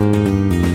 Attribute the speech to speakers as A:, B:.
A: Música